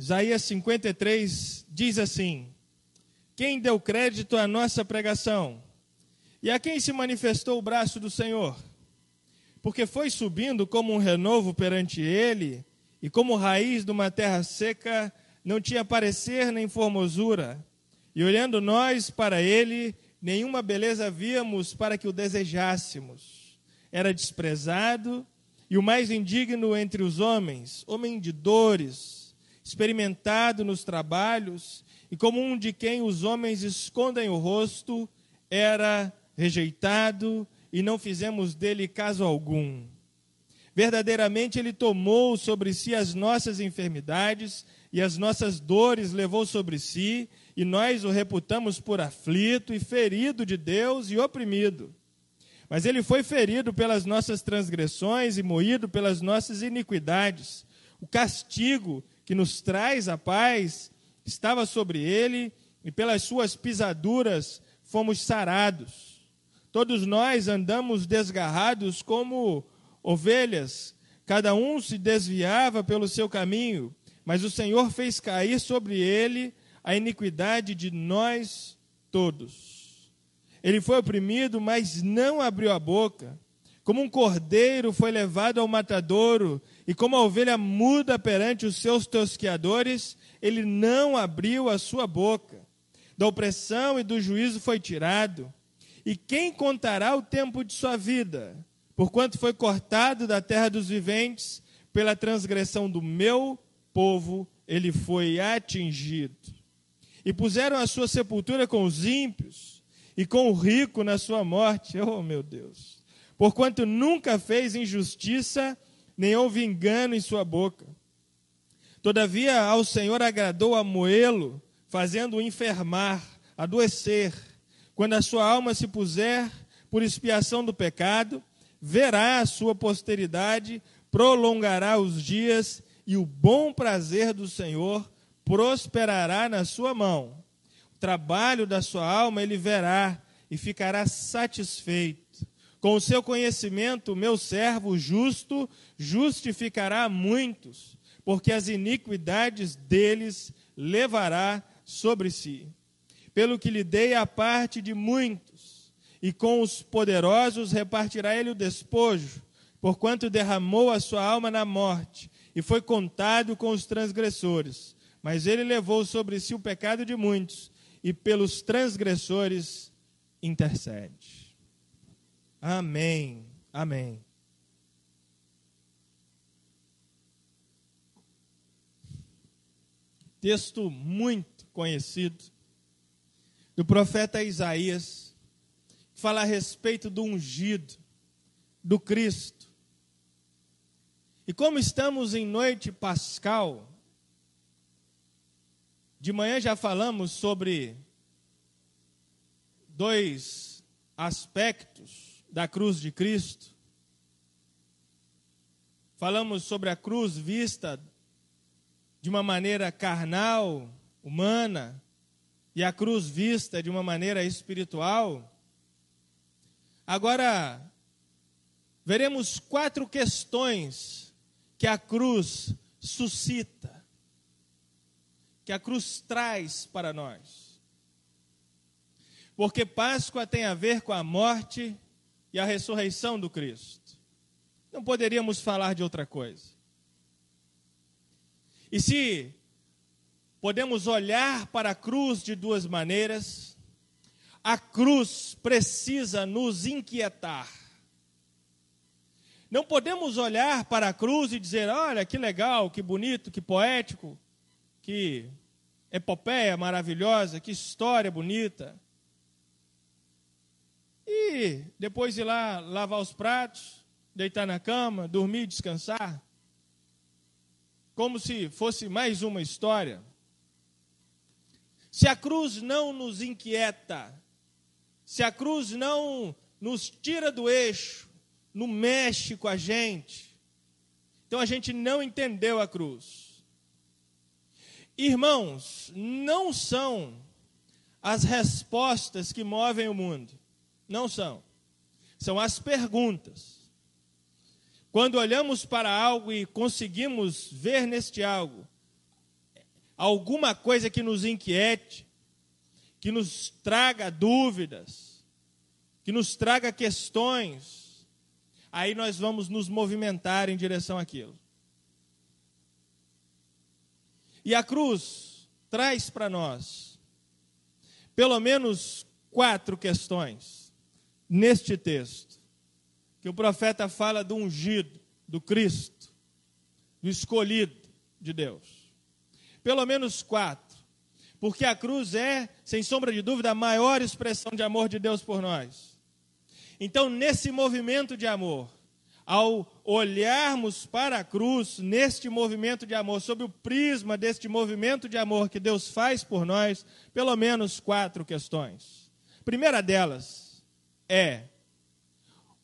Isaías 53 diz assim: Quem deu crédito à nossa pregação? E a quem se manifestou o braço do Senhor? Porque foi subindo como um renovo perante ele, e como raiz de uma terra seca, não tinha parecer nem formosura. E olhando nós para ele, nenhuma beleza víamos para que o desejássemos. Era desprezado e o mais indigno entre os homens, homem de dores, experimentado nos trabalhos, e como um de quem os homens escondem o rosto, era rejeitado e não fizemos dele caso algum. Verdadeiramente ele tomou sobre si as nossas enfermidades e as nossas dores levou sobre si, e nós o reputamos por aflito e ferido de Deus e oprimido. Mas ele foi ferido pelas nossas transgressões e moído pelas nossas iniquidades. O castigo que nos traz a paz estava sobre ele, e pelas suas pisaduras fomos sarados. Todos nós andamos desgarrados como ovelhas, cada um se desviava pelo seu caminho, mas o Senhor fez cair sobre ele a iniquidade de nós todos. Ele foi oprimido, mas não abriu a boca. Como um cordeiro foi levado ao matadouro, e como a ovelha muda perante os seus tosqueadores, ele não abriu a sua boca. Da opressão e do juízo foi tirado. E quem contará o tempo de sua vida? Porquanto foi cortado da terra dos viventes, pela transgressão do meu povo, ele foi atingido. E puseram a sua sepultura com os ímpios e com o rico na sua morte. Oh, meu Deus! Porquanto nunca fez injustiça, nem houve engano em sua boca. Todavia, ao Senhor agradou a moê-lo, fazendo-o enfermar, adoecer. Quando a sua alma se puser por expiação do pecado, verá a sua posteridade, prolongará os dias, e o bom prazer do Senhor prosperará na sua mão trabalho da sua alma ele verá e ficará satisfeito. Com o seu conhecimento, meu servo justo justificará muitos, porque as iniquidades deles levará sobre si. Pelo que lhe dei a parte de muitos, e com os poderosos repartirá ele o despojo, porquanto derramou a sua alma na morte, e foi contado com os transgressores. Mas ele levou sobre si o pecado de muitos e pelos transgressores intercede. Amém. Amém. Texto muito conhecido do profeta Isaías, que fala a respeito do ungido, do Cristo. E como estamos em noite pascal, de manhã já falamos sobre dois aspectos da cruz de Cristo. Falamos sobre a cruz vista de uma maneira carnal, humana, e a cruz vista de uma maneira espiritual. Agora, veremos quatro questões que a cruz suscita que a cruz traz para nós. Porque Páscoa tem a ver com a morte e a ressurreição do Cristo. Não poderíamos falar de outra coisa. E se podemos olhar para a cruz de duas maneiras, a cruz precisa nos inquietar. Não podemos olhar para a cruz e dizer: olha que legal, que bonito, que poético, que epopeia maravilhosa, que história bonita. Depois ir lá lavar os pratos, deitar na cama, dormir, descansar. Como se fosse mais uma história. Se a cruz não nos inquieta, se a cruz não nos tira do eixo, não mexe com a gente, então a gente não entendeu a cruz. Irmãos, não são as respostas que movem o mundo. Não são. São as perguntas. Quando olhamos para algo e conseguimos ver neste algo alguma coisa que nos inquiete, que nos traga dúvidas, que nos traga questões, aí nós vamos nos movimentar em direção àquilo. E a cruz traz para nós pelo menos quatro questões neste texto, que o profeta fala do ungido, do Cristo, do escolhido de Deus. Pelo menos quatro. Porque a cruz é, sem sombra de dúvida, a maior expressão de amor de Deus por nós. Então, nesse movimento de amor, ao olharmos para a cruz, neste movimento de amor, sob o prisma deste movimento de amor que Deus faz por nós, pelo menos quatro questões. Primeira delas é: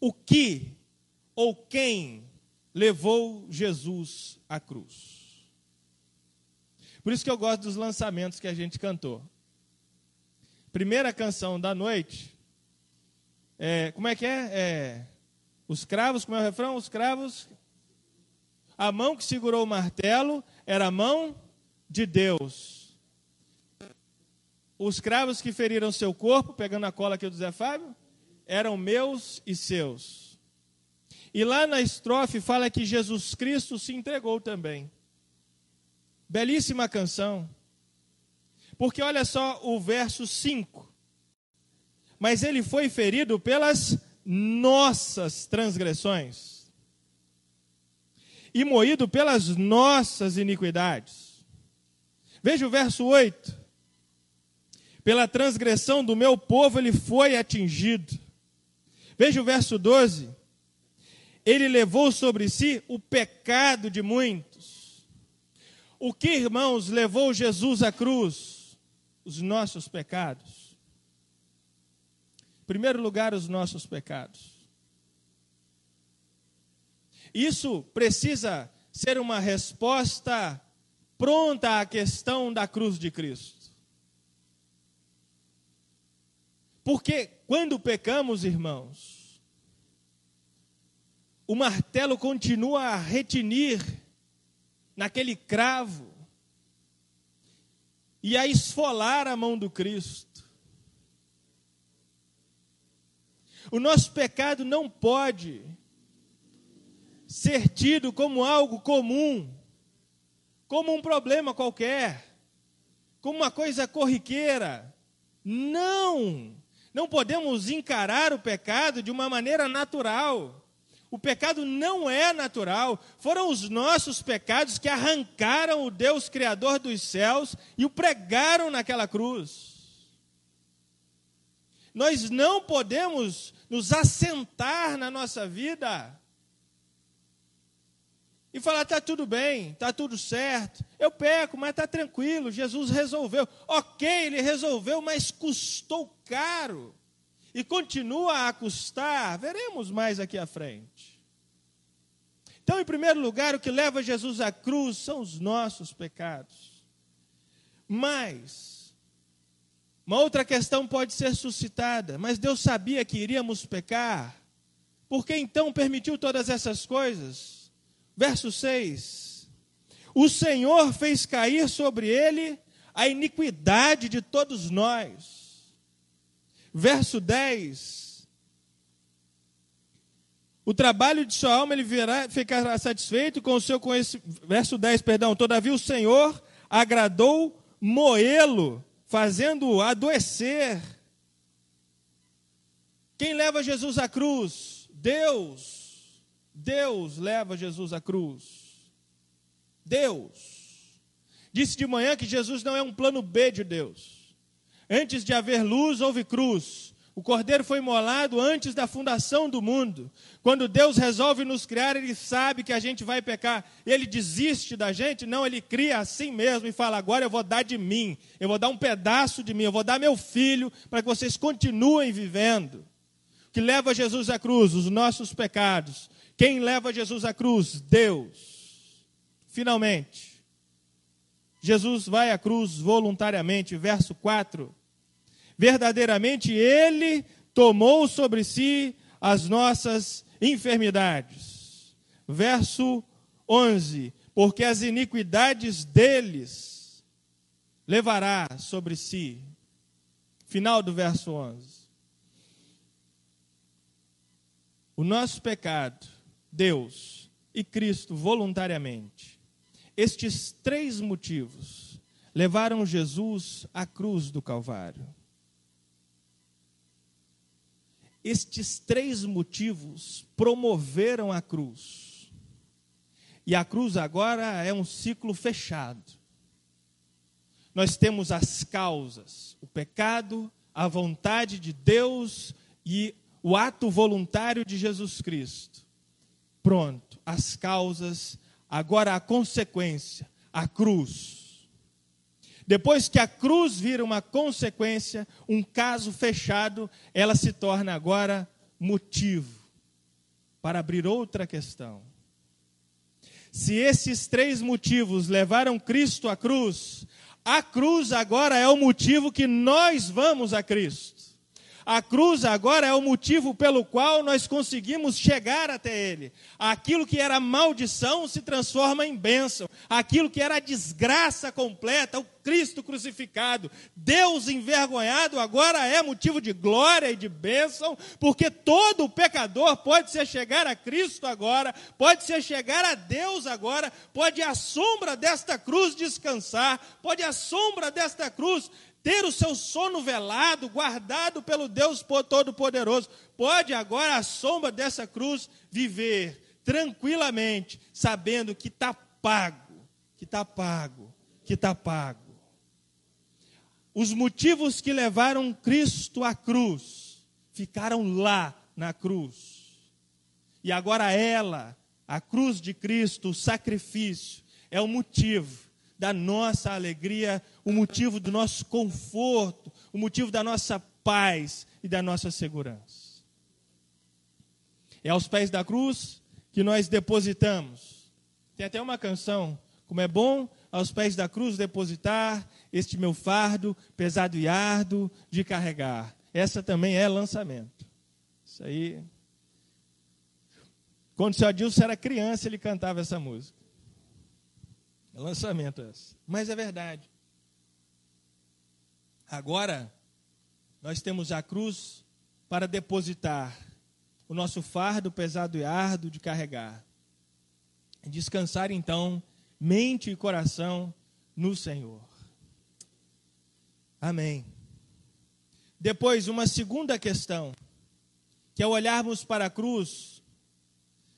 o que ou quem levou Jesus à cruz? Por isso que eu gosto dos lançamentos que a gente cantou. Primeira canção da noite. É, como é que é? é? Os cravos, como é o refrão? Os cravos. A mão que segurou o martelo era a mão de Deus. Os cravos que feriram seu corpo, pegando a cola aqui do Zé Fábio, eram meus e seus. E lá na estrofe fala que Jesus Cristo se entregou também. Belíssima canção. Porque olha só o verso 5. Mas ele foi ferido pelas nossas transgressões e moído pelas nossas iniquidades. Veja o verso 8. Pela transgressão do meu povo ele foi atingido. Veja o verso 12. Ele levou sobre si o pecado de muitos o que, irmãos, levou Jesus à cruz? Os nossos pecados. Em primeiro lugar, os nossos pecados. Isso precisa ser uma resposta pronta à questão da cruz de Cristo. Porque quando pecamos, irmãos, o martelo continua a retinir naquele cravo e a esfolar a mão do Cristo. O nosso pecado não pode ser tido como algo comum, como um problema qualquer, como uma coisa corriqueira. Não! Não podemos encarar o pecado de uma maneira natural. O pecado não é natural. Foram os nossos pecados que arrancaram o Deus Criador dos céus e o pregaram naquela cruz. Nós não podemos nos assentar na nossa vida e falar: está tudo bem, está tudo certo, eu peco, mas está tranquilo, Jesus resolveu. Ok, ele resolveu, mas custou caro e continua a custar, veremos mais aqui à frente. Então, em primeiro lugar, o que leva Jesus à cruz são os nossos pecados. Mas, uma outra questão pode ser suscitada, mas Deus sabia que iríamos pecar, por que então permitiu todas essas coisas? Verso 6: O Senhor fez cair sobre ele a iniquidade de todos nós verso 10. O trabalho de sua alma ele virá, ficará satisfeito com o seu conhecimento. Verso 10, perdão. Todavia o Senhor agradou moê-lo, fazendo-o adoecer. Quem leva Jesus à cruz? Deus. Deus leva Jesus à cruz. Deus. Disse de manhã que Jesus não é um plano B de Deus. Antes de haver luz, houve cruz. O cordeiro foi imolado antes da fundação do mundo. Quando Deus resolve nos criar, Ele sabe que a gente vai pecar. Ele desiste da gente? Não, Ele cria assim mesmo e fala: agora eu vou dar de mim, eu vou dar um pedaço de mim, eu vou dar meu filho para que vocês continuem vivendo. O que leva Jesus à cruz? Os nossos pecados. Quem leva Jesus à cruz? Deus. Finalmente, Jesus vai à cruz voluntariamente, verso 4. Verdadeiramente ele tomou sobre si as nossas enfermidades. Verso 11: Porque as iniquidades deles levará sobre si. Final do verso 11. O nosso pecado, Deus e Cristo voluntariamente. Estes três motivos levaram Jesus à cruz do Calvário. Estes três motivos promoveram a cruz. E a cruz agora é um ciclo fechado. Nós temos as causas: o pecado, a vontade de Deus e o ato voluntário de Jesus Cristo. Pronto, as causas, agora a consequência, a cruz. Depois que a cruz vira uma consequência, um caso fechado, ela se torna agora motivo para abrir outra questão. Se esses três motivos levaram Cristo à cruz, a cruz agora é o motivo que nós vamos a Cristo. A cruz agora é o motivo pelo qual nós conseguimos chegar até Ele. Aquilo que era maldição se transforma em bênção. Aquilo que era desgraça completa, o Cristo crucificado, Deus envergonhado, agora é motivo de glória e de bênção, porque todo pecador pode se chegar a Cristo agora, pode se chegar a Deus agora, pode à sombra desta cruz descansar, pode à sombra desta cruz ter o seu sono velado, guardado pelo Deus Todo-Poderoso, pode agora, à sombra dessa cruz, viver tranquilamente, sabendo que está pago, que está pago, que está pago. Os motivos que levaram Cristo à cruz ficaram lá na cruz. E agora ela, a cruz de Cristo, o sacrifício, é o motivo da nossa alegria, o motivo do nosso conforto, o motivo da nossa paz e da nossa segurança. É aos pés da cruz que nós depositamos. Tem até uma canção, como é bom aos pés da cruz depositar este meu fardo pesado e árduo de carregar. Essa também é lançamento. Isso aí. Quando o seu Adilson era criança, ele cantava essa música. É lançamento essa. Mas é verdade. Agora, nós temos a cruz para depositar o nosso fardo pesado e árduo de carregar. Descansar então mente e coração no Senhor. Amém. Depois, uma segunda questão, que ao olharmos para a cruz,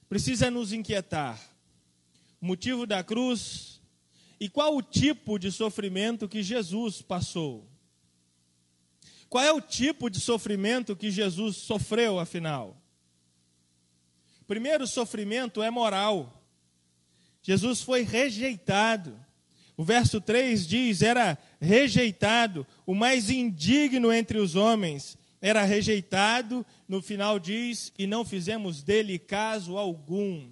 precisa nos inquietar. O motivo da cruz e qual o tipo de sofrimento que Jesus passou? Qual é o tipo de sofrimento que Jesus sofreu, afinal? Primeiro, o sofrimento é moral. Jesus foi rejeitado. O verso 3 diz: era rejeitado, o mais indigno entre os homens, era rejeitado. No final diz: e não fizemos dele caso algum.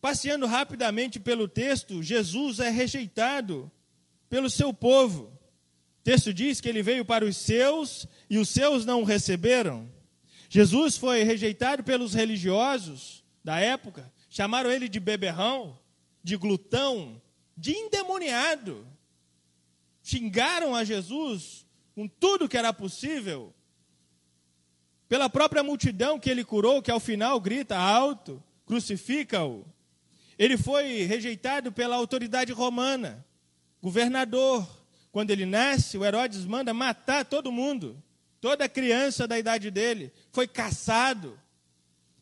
Passeando rapidamente pelo texto, Jesus é rejeitado pelo seu povo. O texto diz que ele veio para os seus e os seus não o receberam. Jesus foi rejeitado pelos religiosos da época, chamaram ele de beberrão, de glutão, de endemoniado. Xingaram a Jesus com tudo que era possível. Pela própria multidão que ele curou, que ao final grita alto: crucifica-o. Ele foi rejeitado pela autoridade romana, governador. Quando ele nasce, o Herodes manda matar todo mundo, toda criança da idade dele. Foi caçado.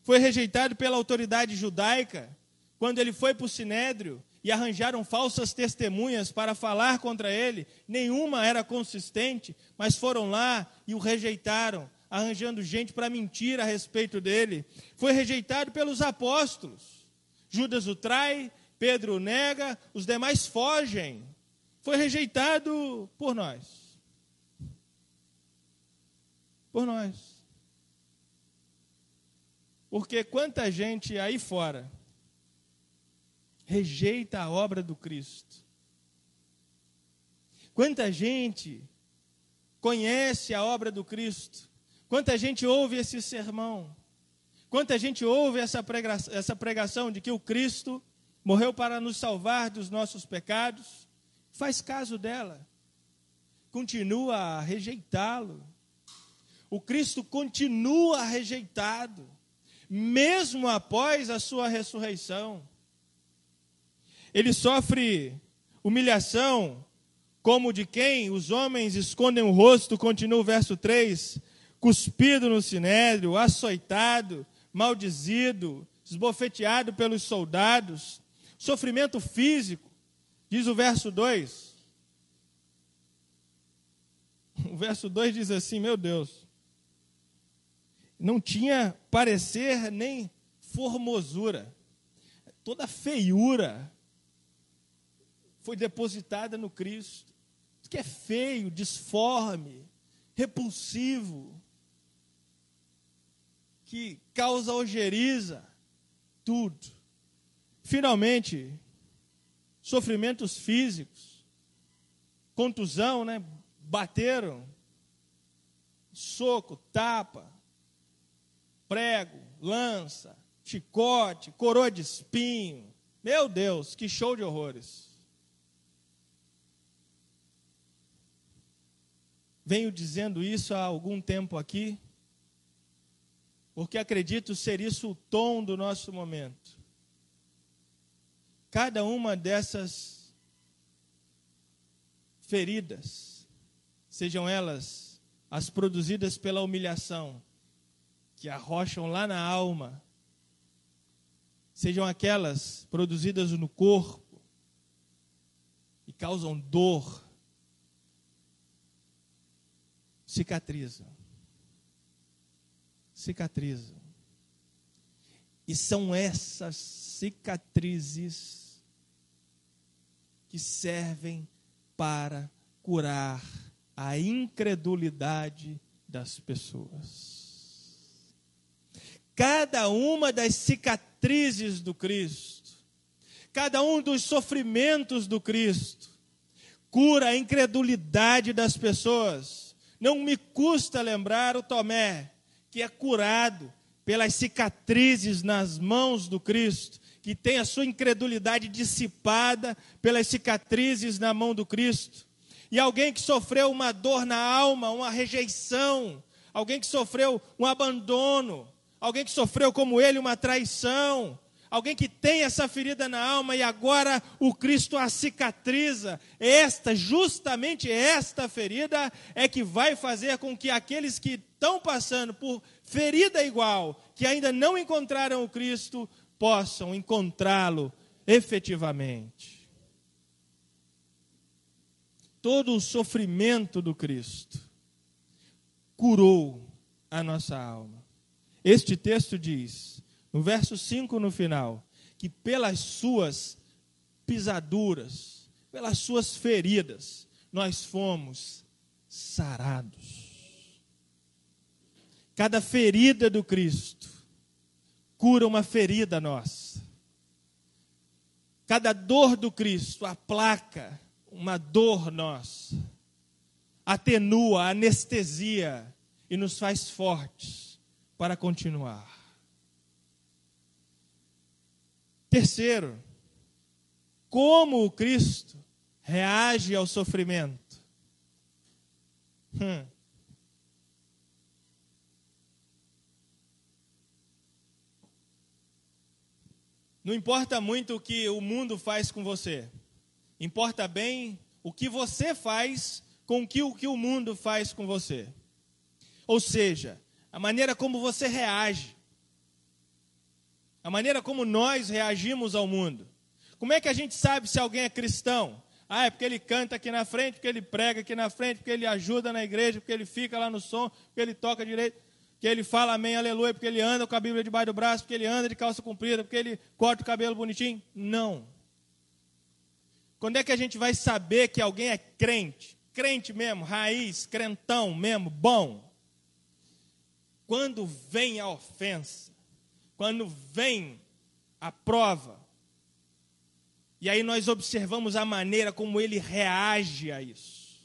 Foi rejeitado pela autoridade judaica. Quando ele foi para o sinédrio e arranjaram falsas testemunhas para falar contra ele, nenhuma era consistente, mas foram lá e o rejeitaram, arranjando gente para mentir a respeito dele. Foi rejeitado pelos apóstolos Judas o trai, Pedro o nega, os demais fogem. Foi rejeitado por nós. Por nós. Porque quanta gente aí fora rejeita a obra do Cristo. Quanta gente conhece a obra do Cristo. Quanta gente ouve esse sermão Quanta gente ouve essa pregação, essa pregação de que o Cristo morreu para nos salvar dos nossos pecados, faz caso dela, continua a rejeitá-lo. O Cristo continua rejeitado, mesmo após a sua ressurreição. Ele sofre humilhação, como de quem os homens escondem o rosto, continua o verso 3, cuspido no sinédrio, açoitado, maldizido, esbofeteado pelos soldados, sofrimento físico, diz o verso 2. O verso 2 diz assim: Meu Deus, não tinha parecer nem formosura, toda feiura foi depositada no Cristo, que é feio, disforme, repulsivo, que causa ojeriza, tudo. Finalmente, sofrimentos físicos, contusão, né? Bateram, soco, tapa, prego, lança, chicote, coroa de espinho. Meu Deus, que show de horrores. Venho dizendo isso há algum tempo aqui, porque acredito ser isso o tom do nosso momento. Cada uma dessas feridas, sejam elas as produzidas pela humilhação, que arrocham lá na alma, sejam aquelas produzidas no corpo e causam dor, cicatrizam cicatrizam. E são essas cicatrizes que servem para curar a incredulidade das pessoas. Cada uma das cicatrizes do Cristo, cada um dos sofrimentos do Cristo, cura a incredulidade das pessoas. Não me custa lembrar o Tomé, que é curado pelas cicatrizes nas mãos do Cristo, que tem a sua incredulidade dissipada pelas cicatrizes na mão do Cristo. E alguém que sofreu uma dor na alma, uma rejeição, alguém que sofreu um abandono, alguém que sofreu como ele uma traição, alguém que tem essa ferida na alma e agora o Cristo a cicatriza. Esta, justamente esta ferida é que vai fazer com que aqueles que estão passando por ferida igual, que ainda não encontraram o Cristo, possam encontrá-lo efetivamente. Todo o sofrimento do Cristo curou a nossa alma. Este texto diz: no verso 5 no final, que pelas suas pisaduras, pelas suas feridas, nós fomos sarados. Cada ferida do Cristo cura uma ferida nossa. Cada dor do Cristo aplaca uma dor nossa. Atenua, anestesia e nos faz fortes para continuar. Terceiro, como o Cristo reage ao sofrimento. Hum. Não importa muito o que o mundo faz com você. Importa bem o que você faz com que o, que o mundo faz com você. Ou seja, a maneira como você reage a maneira como nós reagimos ao mundo. Como é que a gente sabe se alguém é cristão? Ah, é porque ele canta aqui na frente, porque ele prega aqui na frente, porque ele ajuda na igreja, porque ele fica lá no som, porque ele toca direito, porque ele fala amém, aleluia, porque ele anda com a Bíblia debaixo do braço, porque ele anda de calça comprida, porque ele corta o cabelo bonitinho. Não. Quando é que a gente vai saber que alguém é crente? Crente mesmo, raiz, crentão mesmo, bom. Quando vem a ofensa quando vem a prova, e aí nós observamos a maneira como ele reage a isso.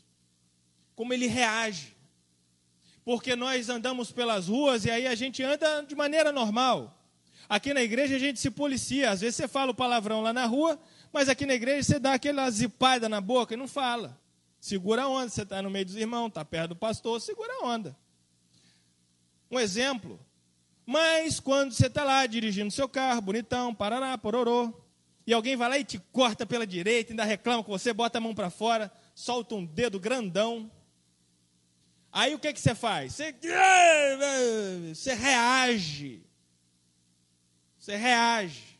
Como ele reage. Porque nós andamos pelas ruas e aí a gente anda de maneira normal. Aqui na igreja a gente se policia. Às vezes você fala o palavrão lá na rua, Mas aqui na igreja você dá aquela zipada na boca e não fala. Segura a onda, você está no meio dos irmãos, está perto do pastor, segura a onda. Um exemplo. Mas quando você está lá dirigindo seu carro, bonitão, parará, pororô, e alguém vai lá e te corta pela direita, ainda reclama com você, bota a mão para fora, solta um dedo grandão. Aí o que, que você faz? Você, você reage. Você reage.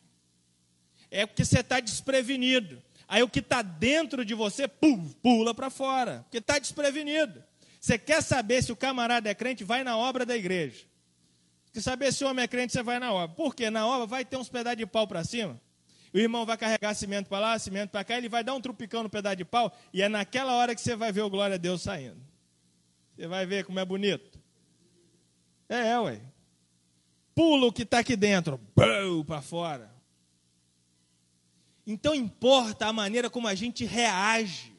É porque você está desprevenido. Aí o que está dentro de você pula para fora, porque está desprevenido. Você quer saber se o camarada é crente, vai na obra da igreja. Quer saber se o homem é crente, você vai na obra. Por quê? Na obra vai ter uns pedaços de pau para cima. O irmão vai carregar cimento para lá, cimento para cá, ele vai dar um trupicão no pedaço de pau, e é naquela hora que você vai ver o glória a Deus saindo. Você vai ver como é bonito. É, é ué. Pula o que está aqui dentro, para fora. Então importa a maneira como a gente reage.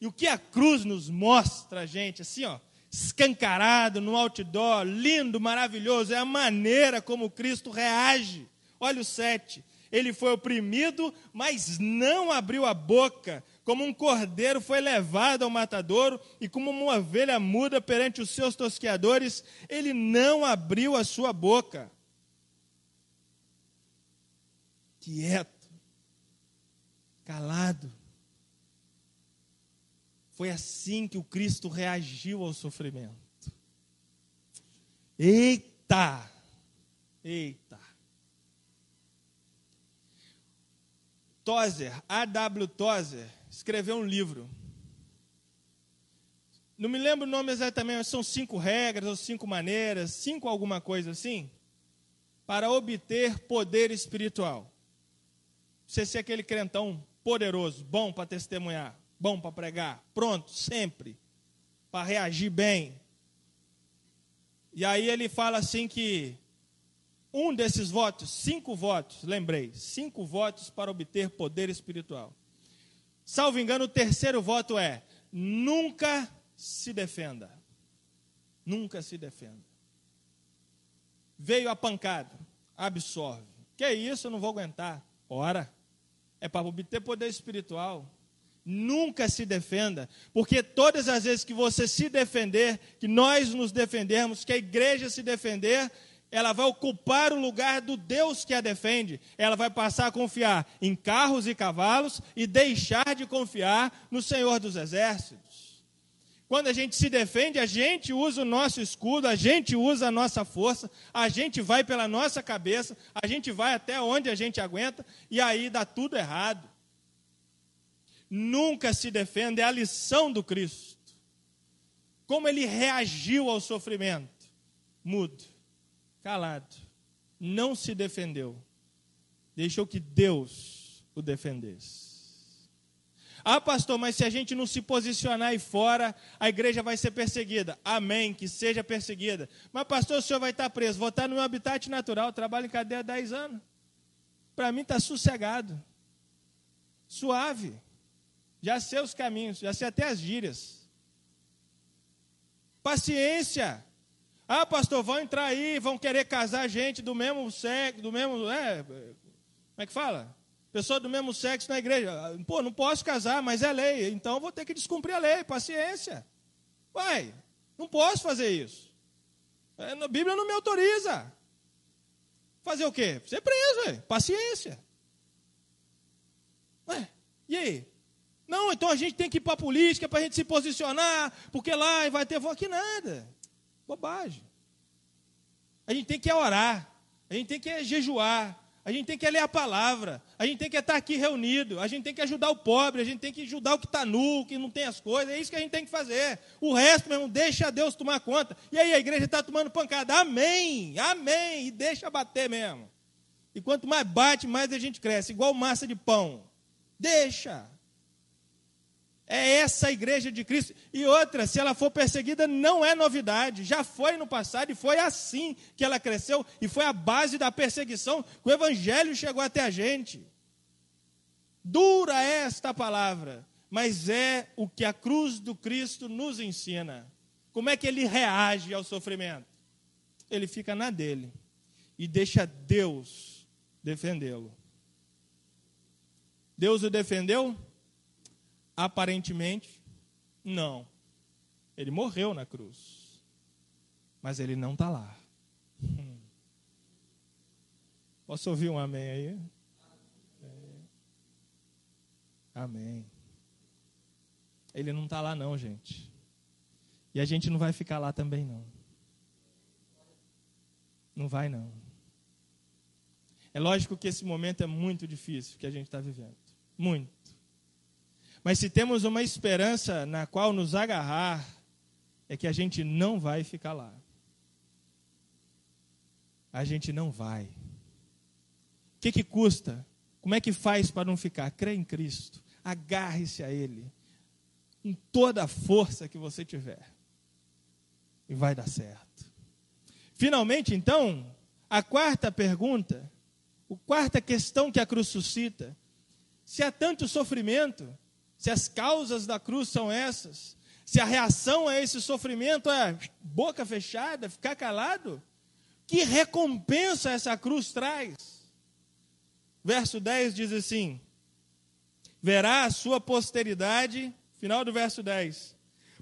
E o que a cruz nos mostra, gente, assim, ó, escancarado no outdoor, lindo, maravilhoso, é a maneira como Cristo reage. Olha o 7. Ele foi oprimido, mas não abriu a boca. Como um cordeiro foi levado ao matadouro, e como uma ovelha muda perante os seus tosqueadores, ele não abriu a sua boca. Quieto, calado foi assim que o Cristo reagiu ao sofrimento. Eita! Eita! Tozer, A.W. Tozer, escreveu um livro. Não me lembro o nome exatamente, mas são cinco regras ou cinco maneiras, cinco alguma coisa assim, para obter poder espiritual. Você ser aquele crentão poderoso, bom para testemunhar bom para pregar, pronto, sempre, para reagir bem. E aí ele fala assim que um desses votos, cinco votos, lembrei, cinco votos para obter poder espiritual. Salvo engano, o terceiro voto é: nunca se defenda. Nunca se defenda. Veio a pancada, absorve. Que isso, eu não vou aguentar. Ora, é para obter poder espiritual. Nunca se defenda, porque todas as vezes que você se defender, que nós nos defendermos, que a igreja se defender, ela vai ocupar o lugar do Deus que a defende. Ela vai passar a confiar em carros e cavalos e deixar de confiar no Senhor dos Exércitos. Quando a gente se defende, a gente usa o nosso escudo, a gente usa a nossa força, a gente vai pela nossa cabeça, a gente vai até onde a gente aguenta e aí dá tudo errado nunca se defende, é a lição do Cristo. Como ele reagiu ao sofrimento? Mudo, calado, não se defendeu, deixou que Deus o defendesse. Ah, pastor, mas se a gente não se posicionar aí fora, a igreja vai ser perseguida. Amém, que seja perseguida. Mas, pastor, o senhor vai estar preso. Vou estar no meu habitat natural, trabalho em cadeia há 10 anos. Para mim está sossegado, suave. Já sei os caminhos, já sei até as gírias. Paciência. Ah, pastor, vão entrar aí, vão querer casar gente do mesmo sexo, do mesmo. É, como é que fala? Pessoa do mesmo sexo na igreja. Pô, não posso casar, mas é lei. Então vou ter que descumprir a lei. Paciência. Uai, não posso fazer isso. É, a Bíblia não me autoriza. Fazer o quê? Ser preso, ué. paciência. Ué, e aí? Não, então a gente tem que ir para a política para a gente se posicionar, porque lá vai ter voz. Que nada. Bobagem. A gente tem que orar, a gente tem que jejuar, a gente tem que ler a palavra, a gente tem que estar aqui reunido, a gente tem que ajudar o pobre, a gente tem que ajudar o que está nu, que não tem as coisas, é isso que a gente tem que fazer. O resto, meu irmão, deixa Deus tomar conta. E aí a igreja está tomando pancada. Amém, amém, e deixa bater mesmo. E quanto mais bate, mais a gente cresce, igual massa de pão. Deixa. É essa a igreja de Cristo. E outra, se ela for perseguida, não é novidade. Já foi no passado e foi assim que ela cresceu. E foi a base da perseguição que o evangelho chegou até a gente. Dura é esta palavra, mas é o que a cruz do Cristo nos ensina. Como é que ele reage ao sofrimento? Ele fica na dele e deixa Deus defendê-lo. Deus o defendeu? Aparentemente, não. Ele morreu na cruz. Mas ele não está lá. Posso ouvir um amém aí? É. Amém. Ele não está lá, não, gente. E a gente não vai ficar lá também, não. Não vai, não. É lógico que esse momento é muito difícil que a gente está vivendo. Muito. Mas se temos uma esperança na qual nos agarrar, é que a gente não vai ficar lá. A gente não vai. O que, que custa? Como é que faz para não ficar? Crê em Cristo. Agarre-se a Ele. Com toda a força que você tiver. E vai dar certo. Finalmente, então, a quarta pergunta, a quarta questão que a cruz suscita: se há tanto sofrimento, se as causas da cruz são essas, se a reação a esse sofrimento é boca fechada, ficar calado, que recompensa essa cruz traz? Verso 10 diz assim: Verá a sua posteridade, final do verso 10,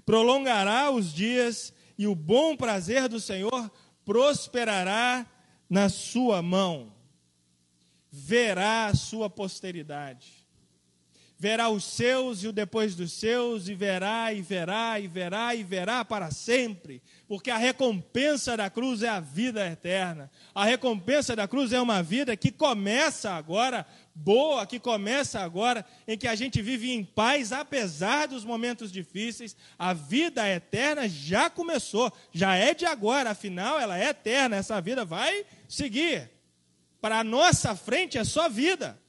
prolongará os dias e o bom prazer do Senhor prosperará na sua mão, verá a sua posteridade. Verá os seus e o depois dos seus, e verá, e verá, e verá, e verá para sempre, porque a recompensa da cruz é a vida eterna. A recompensa da cruz é uma vida que começa agora boa que começa agora, em que a gente vive em paz, apesar dos momentos difíceis. A vida eterna já começou, já é de agora, afinal ela é eterna, essa vida vai seguir. Para a nossa frente é só vida.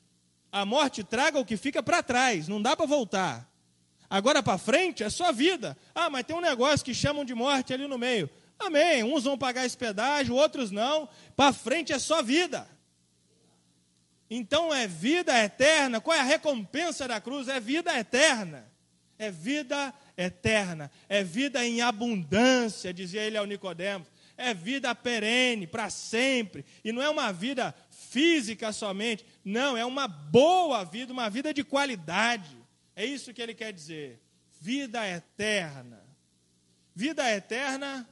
A morte traga o que fica para trás, não dá para voltar. Agora para frente é só vida. Ah, mas tem um negócio que chamam de morte ali no meio. Amém. Uns vão pagar esse pedágio, outros não. Para frente é só vida. Então é vida eterna. Qual é a recompensa da cruz? É vida eterna. É vida eterna. É vida em abundância, dizia ele ao Nicodemos. É vida perene, para sempre. E não é uma vida física somente. Não, é uma boa vida, uma vida de qualidade. É isso que ele quer dizer. Vida eterna. Vida eterna,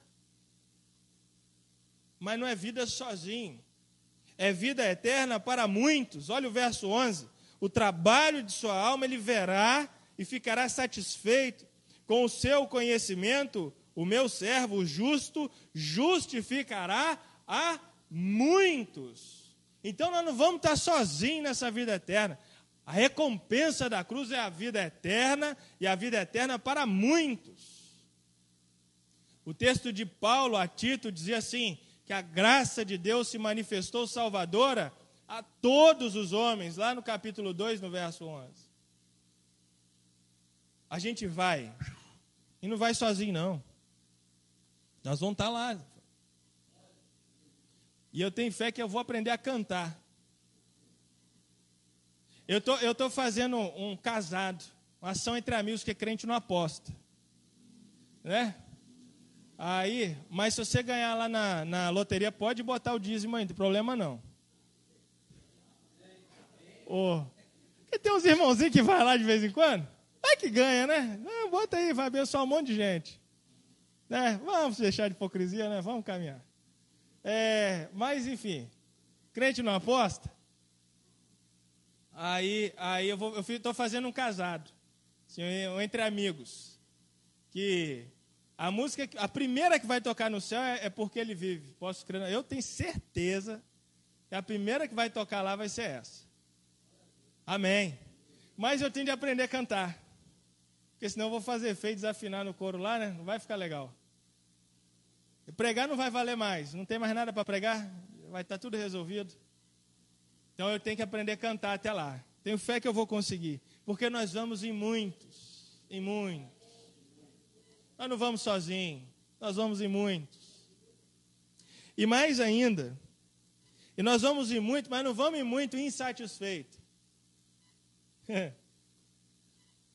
mas não é vida sozinho é vida eterna para muitos. Olha o verso 11. O trabalho de sua alma ele verá e ficará satisfeito. Com o seu conhecimento, o meu servo, justo, justificará a muitos. Então nós não vamos estar sozinhos nessa vida eterna. A recompensa da cruz é a vida eterna e a vida eterna para muitos. O texto de Paulo a Tito dizia assim: que a graça de Deus se manifestou salvadora a todos os homens, lá no capítulo 2, no verso 11. A gente vai, e não vai sozinho, não. Nós vamos estar lá. E eu tenho fé que eu vou aprender a cantar. Eu tô, estou tô fazendo um casado, uma ação entre amigos que crente não aposta. Né? Aí, mas se você ganhar lá na, na loteria, pode botar o dízimo aí, não tem problema não. Oh, porque tem uns irmãozinhos que vai lá de vez em quando. Vai que ganha, né? Não, bota aí, vai abençoar um monte de gente. Né? Vamos deixar de hipocrisia, né? Vamos caminhar. É, mas, enfim, crente não aposta. Aí, aí eu estou fazendo um casado, assim, entre amigos, que a música, a primeira que vai tocar no céu é, é porque ele vive. Posso crer? Eu tenho certeza que a primeira que vai tocar lá vai ser essa. Amém. Mas eu tenho de aprender a cantar. Porque senão eu vou fazer feio desafinar no coro lá, né? Não vai ficar legal. Pregar não vai valer mais. Não tem mais nada para pregar. Vai estar tá tudo resolvido. Então eu tenho que aprender a cantar até lá. Tenho fé que eu vou conseguir. Porque nós vamos em muitos. Em muitos. Nós não vamos sozinhos, nós vamos em muitos. E mais ainda, e nós vamos em muito, mas não vamos em muito insatisfeito.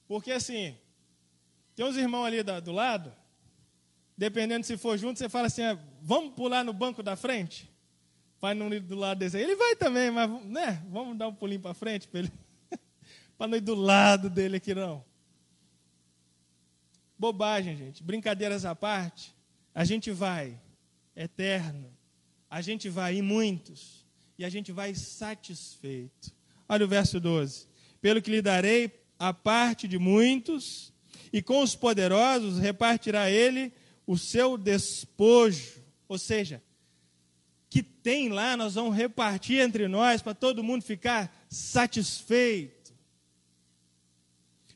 Porque assim, tem uns irmãos ali do lado, dependendo se for junto, você fala assim: ah, vamos pular no banco da frente? Vai no do lado desse. Ele vai também, mas né, vamos dar um pulinho para frente para ele, para não ir do lado dele aqui, não. Bobagem, gente. Brincadeiras à parte, a gente vai eterno, a gente vai em muitos, e a gente vai satisfeito. Olha o verso 12. Pelo que lhe darei a parte de muitos, e com os poderosos repartirá ele o seu despojo. Ou seja, que tem lá, nós vamos repartir entre nós para todo mundo ficar satisfeito.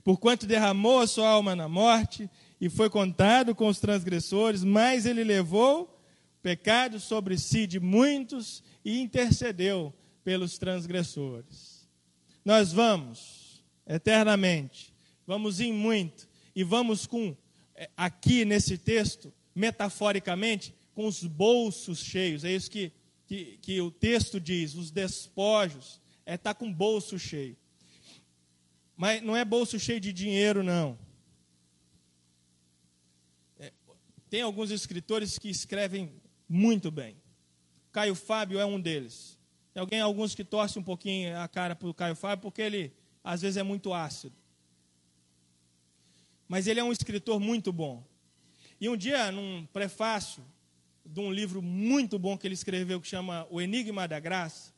Porquanto derramou a sua alma na morte e foi contado com os transgressores, mas ele levou pecado sobre si de muitos e intercedeu pelos transgressores. Nós vamos eternamente, vamos em muito e vamos com aqui nesse texto, metaforicamente, com os bolsos cheios. É isso que, que, que o texto diz, os despojos. É estar tá com bolso cheio. Mas não é bolso cheio de dinheiro, não. É, tem alguns escritores que escrevem muito bem. Caio Fábio é um deles. Tem alguém, alguns que torcem um pouquinho a cara para o Caio Fábio, porque ele às vezes é muito ácido. Mas ele é um escritor muito bom. E um dia, num prefácio de um livro muito bom que ele escreveu, que chama O Enigma da Graça,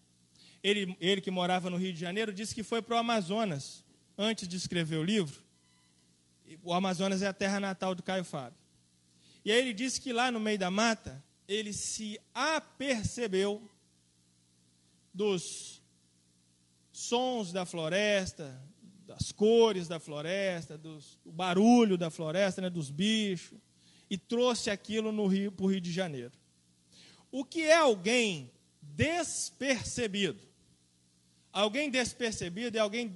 ele, ele que morava no Rio de Janeiro, disse que foi para o Amazonas, antes de escrever o livro. O Amazonas é a terra natal do Caio Fábio. E aí ele disse que lá no meio da mata, ele se apercebeu dos sons da floresta, das cores da floresta, dos, do barulho da floresta, né, dos bichos, e trouxe aquilo no Rio, para o Rio de Janeiro. O que é alguém despercebido? Alguém despercebido é alguém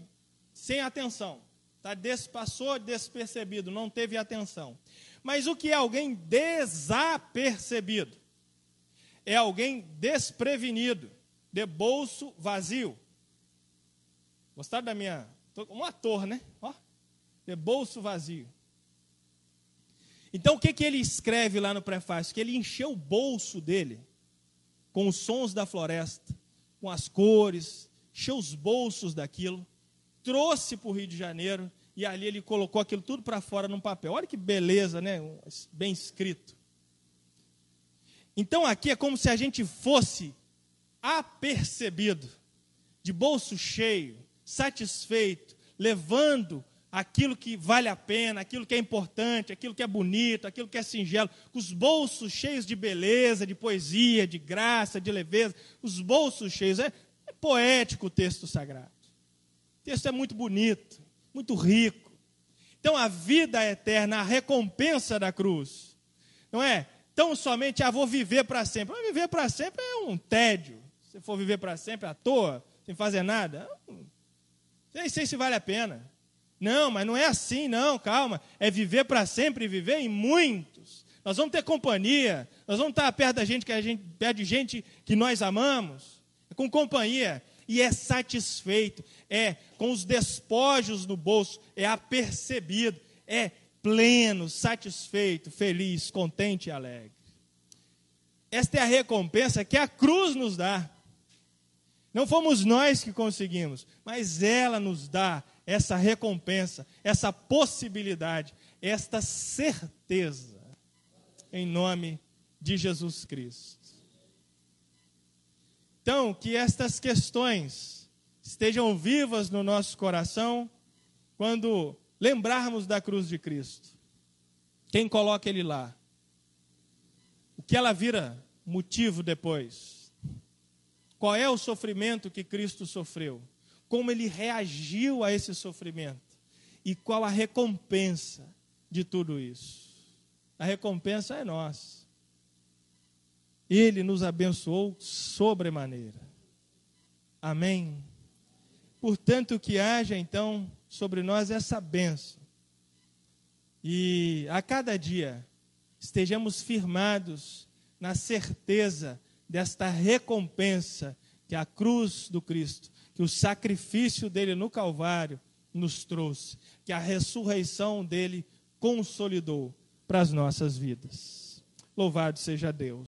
sem atenção. Tá? Despassou despercebido, não teve atenção. Mas o que é alguém desapercebido? É alguém desprevenido, de bolso vazio. Gostaram da minha um ator, né? Ó, de bolso vazio. Então o que, que ele escreve lá no prefácio? Que ele encheu o bolso dele com os sons da floresta, com as cores, encheu os bolsos daquilo, trouxe para o Rio de Janeiro e ali ele colocou aquilo tudo para fora num papel. Olha que beleza, né? Bem escrito. Então aqui é como se a gente fosse apercebido, de bolso cheio, satisfeito, levando aquilo que vale a pena, aquilo que é importante, aquilo que é bonito, aquilo que é singelo, com os bolsos cheios de beleza, de poesia, de graça, de leveza, os bolsos cheios. É, é poético o texto sagrado. O texto é muito bonito, muito rico. Então a vida eterna, a recompensa da cruz, não é? Tão somente, ah, vou viver para sempre. Mas viver para sempre é um tédio. Se for viver para sempre à toa, sem fazer nada, nem sei se vale a pena. Não, mas não é assim, não, calma. É viver para sempre e viver em muitos. Nós vamos ter companhia, nós vamos estar perto da gente, que a gente, perto de gente que nós amamos, é com companhia. E é satisfeito, é com os despojos no bolso, é apercebido, é pleno, satisfeito, feliz, contente e alegre. Esta é a recompensa que a cruz nos dá. Não fomos nós que conseguimos, mas ela nos dá essa recompensa, essa possibilidade, esta certeza, em nome de Jesus Cristo. Então, que estas questões estejam vivas no nosso coração quando lembrarmos da cruz de Cristo. Quem coloca ele lá? O que ela vira motivo depois? Qual é o sofrimento que Cristo sofreu? Como ele reagiu a esse sofrimento? E qual a recompensa de tudo isso? A recompensa é nossa. Ele nos abençoou sobremaneira. Amém? Portanto, que haja então sobre nós essa bênção. E a cada dia estejamos firmados na certeza desta recompensa que a cruz do Cristo, que o sacrifício dele no Calvário nos trouxe, que a ressurreição dele consolidou para as nossas vidas. Louvado seja Deus.